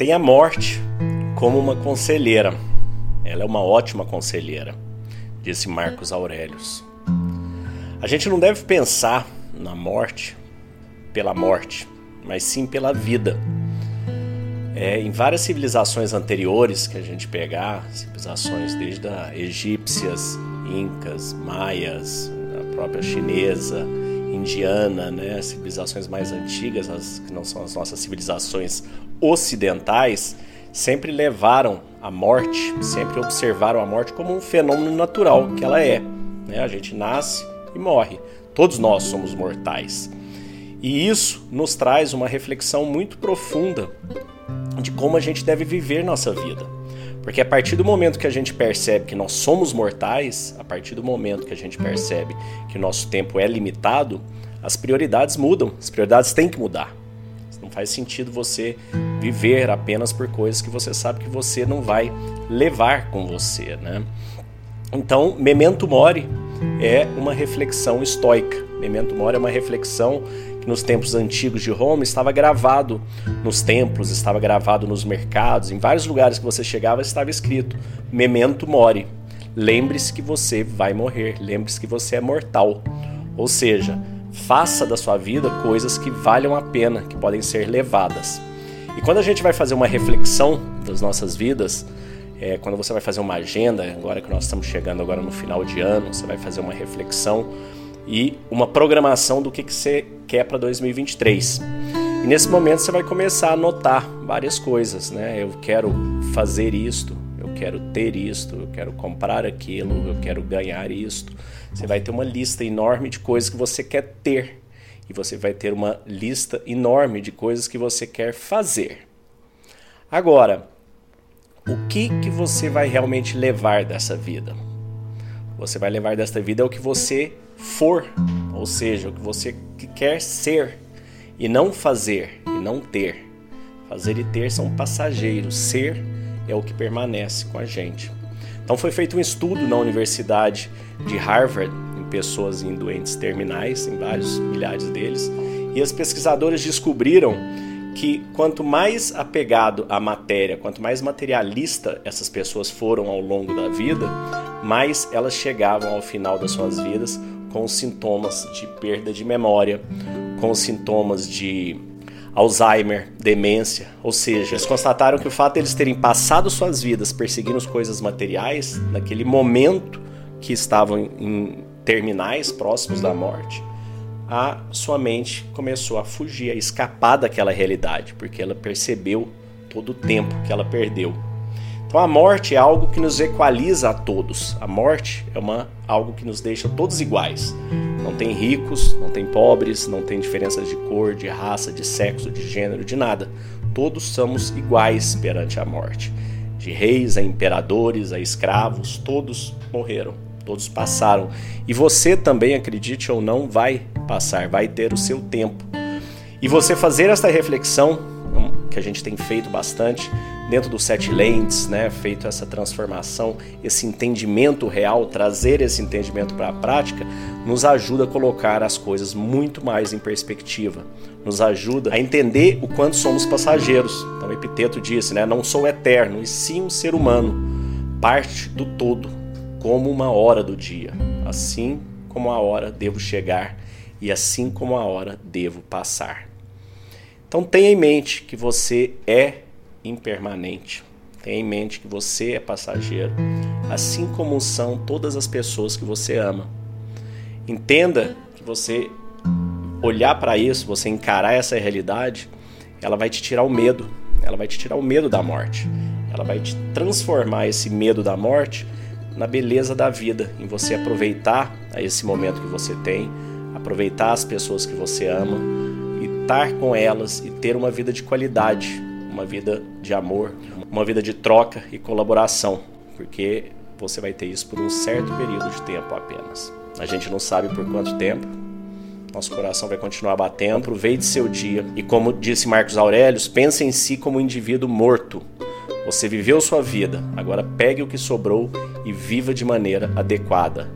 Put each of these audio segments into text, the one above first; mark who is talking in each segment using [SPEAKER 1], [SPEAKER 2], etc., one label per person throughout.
[SPEAKER 1] tem a morte como uma conselheira. Ela é uma ótima conselheira, disse Marcos Aurelius. A gente não deve pensar na morte pela morte, mas sim pela vida. É, em várias civilizações anteriores que a gente pegar, civilizações desde a egípcias, incas, maias, a própria chinesa, indiana, né, civilizações mais antigas, as que não são as nossas civilizações ocidentais, sempre levaram a morte, sempre observaram a morte como um fenômeno natural que ela é. Né? A gente nasce e morre. Todos nós somos mortais. E isso nos traz uma reflexão muito profunda de como a gente deve viver nossa vida. Porque a partir do momento que a gente percebe que nós somos mortais, a partir do momento que a gente percebe que o nosso tempo é limitado, as prioridades mudam, as prioridades têm que mudar. Faz sentido você viver apenas por coisas que você sabe que você não vai levar com você, né? Então, memento mori é uma reflexão estoica. Memento mori é uma reflexão que nos tempos antigos de Roma estava gravado nos templos, estava gravado nos mercados, em vários lugares que você chegava estava escrito Memento mori. Lembre-se que você vai morrer, lembre-se que você é mortal. Ou seja, faça da sua vida coisas que valham a pena, que podem ser levadas. E quando a gente vai fazer uma reflexão das nossas vidas, é, quando você vai fazer uma agenda, agora que nós estamos chegando agora no final de ano, você vai fazer uma reflexão e uma programação do que, que você quer para 2023. E nesse momento você vai começar a anotar várias coisas, né? Eu quero fazer isto, quero ter isto, eu quero comprar aquilo, eu quero ganhar isto. Você vai ter uma lista enorme de coisas que você quer ter e você vai ter uma lista enorme de coisas que você quer fazer. Agora, o que que você vai realmente levar dessa vida? Você vai levar desta vida é o que você for, ou seja, o que você quer ser e não fazer e não ter. Fazer e ter são passageiros, ser é o que permanece com a gente. Então foi feito um estudo na Universidade de Harvard em pessoas em doentes terminais, em vários milhares deles, e as pesquisadoras descobriram que quanto mais apegado à matéria, quanto mais materialista essas pessoas foram ao longo da vida, mais elas chegavam ao final das suas vidas com sintomas de perda de memória, com sintomas de Alzheimer, demência, ou seja, eles constataram que o fato de eles terem passado suas vidas perseguindo as coisas materiais, naquele momento que estavam em terminais próximos da morte, a sua mente começou a fugir, a escapar daquela realidade, porque ela percebeu todo o tempo que ela perdeu. Então a morte é algo que nos equaliza a todos. A morte é uma, algo que nos deixa todos iguais. Não tem ricos, não tem pobres, não tem diferenças de cor, de raça, de sexo, de gênero, de nada. Todos somos iguais perante a morte. De reis a imperadores, a escravos, todos morreram, todos passaram. E você também, acredite ou não, vai passar, vai ter o seu tempo. E você fazer esta reflexão, que a gente tem feito bastante, dentro dos sete lentes, né, feito essa transformação, esse entendimento real, trazer esse entendimento para a prática, nos ajuda a colocar as coisas muito mais em perspectiva, nos ajuda a entender o quanto somos passageiros. Então, Epiteto disse, né, não sou eterno, e sim um ser humano, parte do todo, como uma hora do dia. Assim como a hora devo chegar e assim como a hora devo passar. Então tenha em mente que você é impermanente. Tenha em mente que você é passageiro, assim como são todas as pessoas que você ama. Entenda que você olhar para isso, você encarar essa realidade, ela vai te tirar o medo, ela vai te tirar o medo da morte. Ela vai te transformar esse medo da morte na beleza da vida, em você aproveitar esse momento que você tem, aproveitar as pessoas que você ama e estar com elas e ter uma vida de qualidade, uma vida de amor, uma vida de troca e colaboração, porque você vai ter isso por um certo período de tempo apenas. A gente não sabe por quanto tempo. Nosso coração vai continuar batendo. Aproveite seu dia e, como disse Marcos Aurelius, pense em si como um indivíduo morto. Você viveu sua vida, agora pegue o que sobrou e viva de maneira adequada.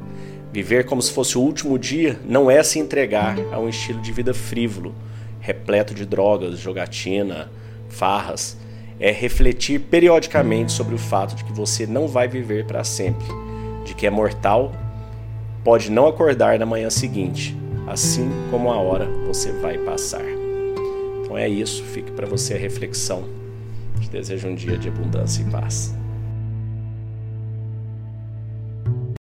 [SPEAKER 1] Viver como se fosse o último dia não é se entregar a um estilo de vida frívolo, repleto de drogas, jogatina, farras, é refletir periodicamente sobre o fato de que você não vai viver para sempre, de que é mortal, pode não acordar na manhã seguinte, assim como a hora você vai passar. Então é isso, fique para você a reflexão. Te desejo um dia de abundância e paz.